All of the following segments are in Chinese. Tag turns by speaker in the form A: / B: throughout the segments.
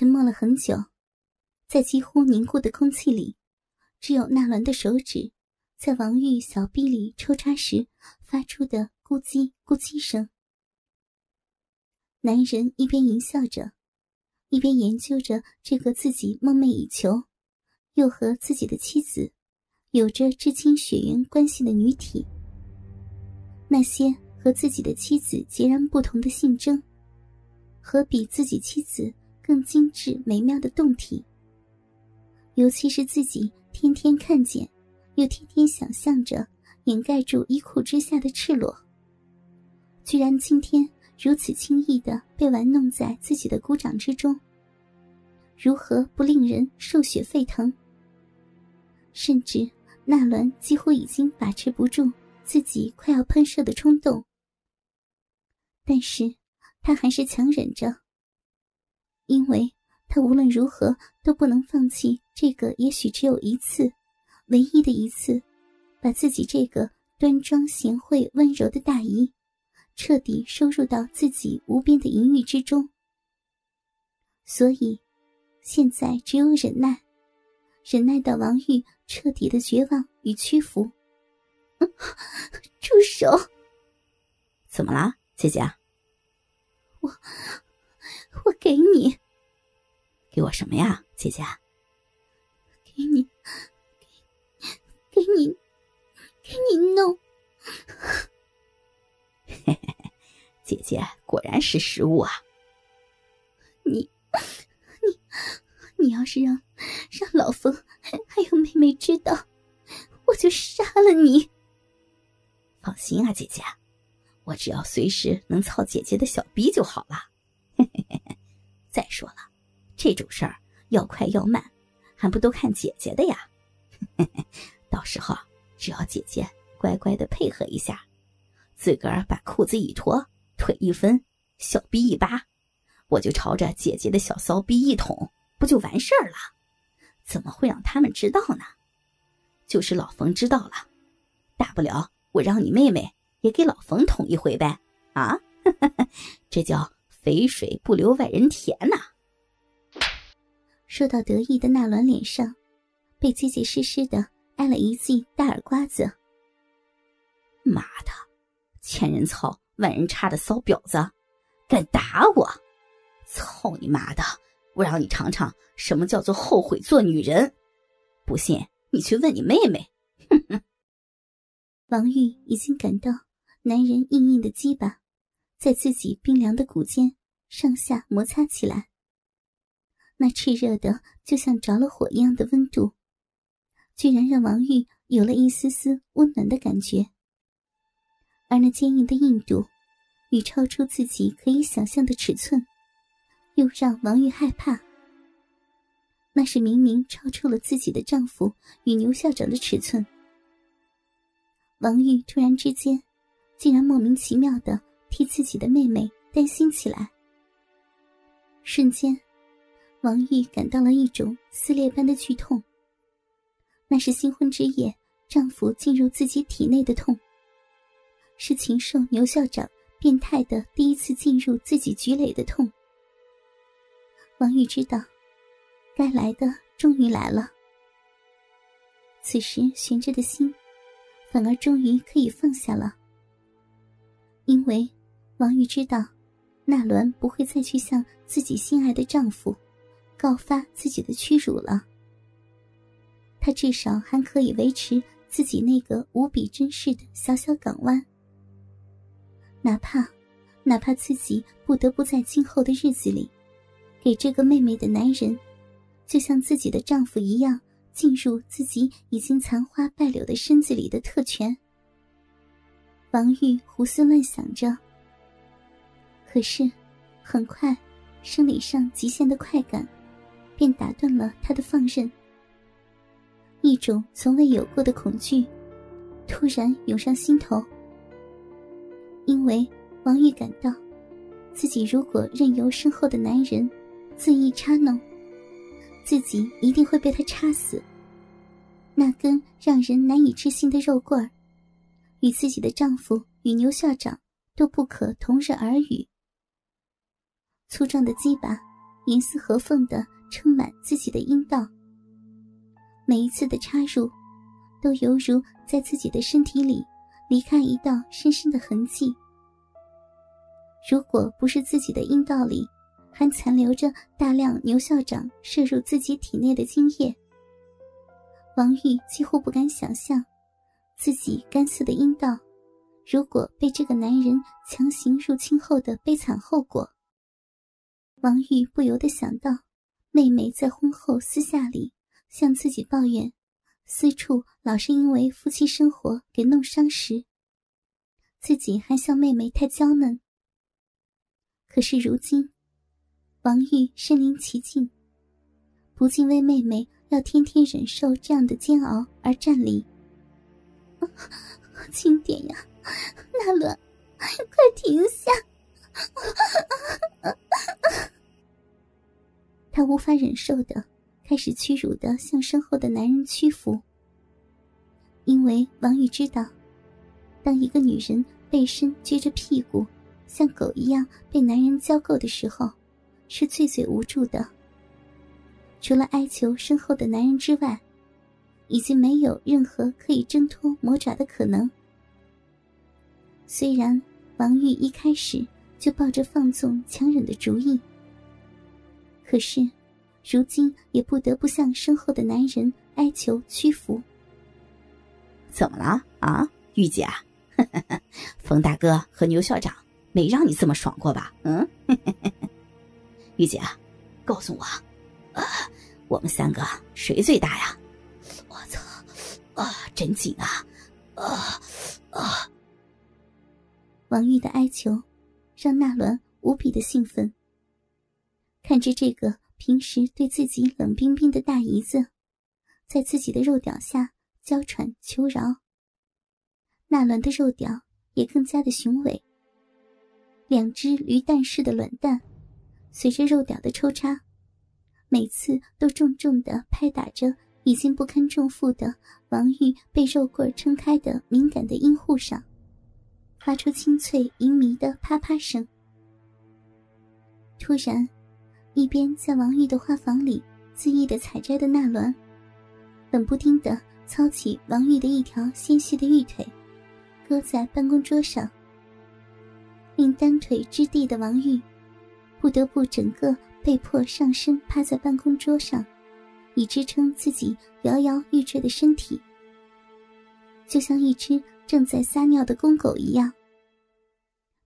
A: 沉默了很久，在几乎凝固的空气里，只有纳兰的手指在王玉小臂里抽插时发出的咕叽咕叽声。男人一边淫笑着，一边研究着这个自己梦寐以求，又和自己的妻子有着至亲血缘关系的女体。那些和自己的妻子截然不同的性征，和比自己妻子更精致美妙的胴体，尤其是自己天天看见，又天天想象着掩盖住衣裤之下的赤裸，居然今天如此轻易的被玩弄在自己的鼓掌之中，如何不令人兽血沸腾？甚至纳伦几乎已经把持不住。自己快要喷射的冲动，但是他还是强忍着，因为他无论如何都不能放弃这个也许只有一次、唯一的一次，把自己这个端庄贤惠、温柔的大姨彻底收入到自己无边的淫欲之中。所以，现在只有忍耐，忍耐到王玉彻底的绝望与屈服。住手！
B: 怎么了，姐姐？
A: 我我给你，
B: 给我什么呀，姐姐？
A: 给你，给你，给你弄。
B: 嘿嘿嘿，姐姐果然是食物啊！
A: 你你你要是让让老冯还有妹妹知道，我就杀了你！
B: 放心啊，姐姐，我只要随时能操姐姐的小逼就好了。嘿嘿嘿嘿。再说了，这种事儿要快要慢，还不都看姐姐的呀？嘿嘿，到时候只要姐姐乖乖的配合一下，自个儿把裤子一脱，腿一分，小逼一扒，我就朝着姐姐的小骚逼一捅，不就完事儿了？怎么会让他们知道呢？就是老冯知道了，大不了。我让你妹妹也给老冯捅一回呗，啊，这叫肥水不流外人田呐！
A: 说到得意的纳兰脸上，被结结实实的挨了一记大耳刮子。
B: 妈的，千人操万人插的骚婊子，敢打我！操你妈的！我让你尝尝什么叫做后悔做女人！不信你去问你妹妹。哼哼。
A: 王玉已经感到男人硬硬的鸡巴在自己冰凉的骨间上下摩擦起来，那炽热的就像着了火一样的温度，居然让王玉有了一丝丝温暖的感觉。而那坚硬的硬度与超出自己可以想象的尺寸，又让王玉害怕。那是明明超出了自己的丈夫与牛校长的尺寸。王玉突然之间，竟然莫名其妙的替自己的妹妹担心起来。瞬间，王玉感到了一种撕裂般的剧痛。那是新婚之夜丈夫进入自己体内的痛，是禽兽牛校长变态的第一次进入自己局垒的痛。王玉知道，该来的终于来了。此时悬着的心。反而终于可以放下了，因为王玉知道，纳伦不会再去向自己心爱的丈夫告发自己的屈辱了。他至少还可以维持自己那个无比珍视的小小港湾，哪怕哪怕自己不得不在今后的日子里，给这个妹妹的男人，就像自己的丈夫一样。进入自己已经残花败柳的身子里的特权，王玉胡思乱想着。可是，很快，生理上极限的快感，便打断了他的放任。一种从未有过的恐惧，突然涌上心头。因为王玉感到，自己如果任由身后的男人恣意插弄，自己一定会被他插死。那根让人难以置信的肉棍儿，与自己的丈夫与牛校长都不可同日而语。粗壮的鸡巴严丝合缝的撑满自己的阴道。每一次的插入，都犹如在自己的身体里离开一道深深的痕迹。如果不是自己的阴道里还残留着大量牛校长射入自己体内的精液，王玉几乎不敢想象自己干涩的阴道。如果被这个男人强行入侵后的悲惨后果，王玉不由得想到，妹妹在婚后私下里向自己抱怨，私处老是因为夫妻生活给弄伤时，自己还笑妹妹太娇嫩。可是如今，王玉身临其境，不禁为妹妹要天天忍受这样的煎熬而战栗。轻点呀！纳伦，快停下！他无法忍受的，开始屈辱的向身后的男人屈服。因为王玉知道，当一个女人背身撅着屁股，像狗一样被男人交够的时候，是最最无助的。除了哀求身后的男人之外，已经没有任何可以挣脱魔爪的可能。虽然王玉一开始就抱着放纵强忍的主意，可是如今也不得不向身后的男人哀求屈服。
B: 怎么了啊，玉姐？冯大哥和牛校长没让你这么爽过吧？嗯，玉姐，告诉我，啊，我们三个谁最大呀？我操，啊，真紧啊，啊啊！
A: 王玉的哀求，让纳伦无比的兴奋。看着这个平时对自己冷冰冰的大姨子，在自己的肉屌下娇喘求饶，纳伦的肉屌也更加的雄伟。两只驴蛋似的卵蛋，随着肉屌的抽插，每次都重重的拍打着已经不堪重负的王玉被肉棍撑开的敏感的阴户上。发出清脆淫迷的啪啪声。突然，一边在王玉的花房里恣意的采摘的纳伦，冷不丁的操起王玉的一条纤细的玉腿，搁在办公桌上，令单腿支地的王玉不得不整个被迫上身趴在办公桌上，以支撑自己摇摇欲坠的身体，就像一只。正在撒尿的公狗一样，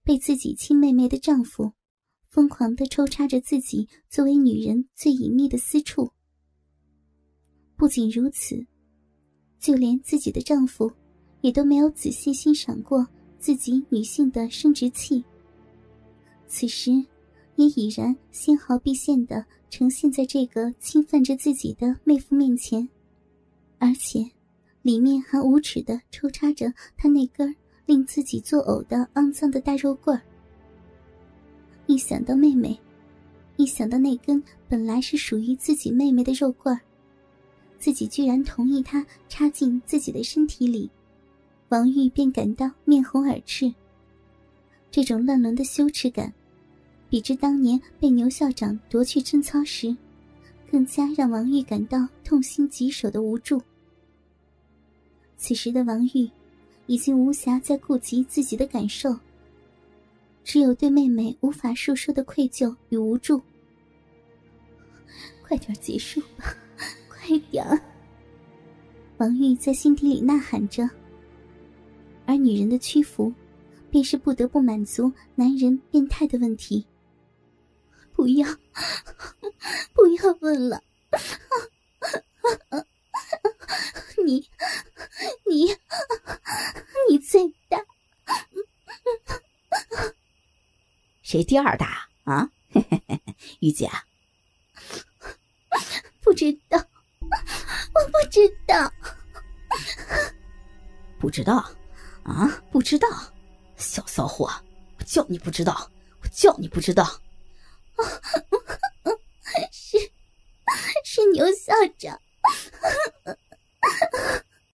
A: 被自己亲妹妹的丈夫疯狂的抽插着自己作为女人最隐秘的私处。不仅如此，就连自己的丈夫也都没有仔细欣赏过自己女性的生殖器。此时，也已然纤毫毕现的呈现在这个侵犯着自己的妹夫面前，而且。里面还无耻的抽插着他那根令自己作呕的肮脏的大肉棍儿。一想到妹妹，一想到那根本来是属于自己妹妹的肉棍，自己居然同意她插进自己的身体里，王玉便感到面红耳赤。这种乱伦的羞耻感，比之当年被牛校长夺去贞操时，更加让王玉感到痛心疾首的无助。此时的王玉，已经无暇再顾及自己的感受，只有对妹妹无法诉说的愧疚与无助。快点结束吧，快点！王玉在心底里呐喊着。而女人的屈服，便是不得不满足男人变态的问题。不要，不要问了。你，你，你最大。
B: 谁第二大啊？玉姐，
A: 不知道，我不知道，
B: 不知道啊？不知道，小骚货！我叫你不知道，我叫你不知道。
A: 是，是牛校长。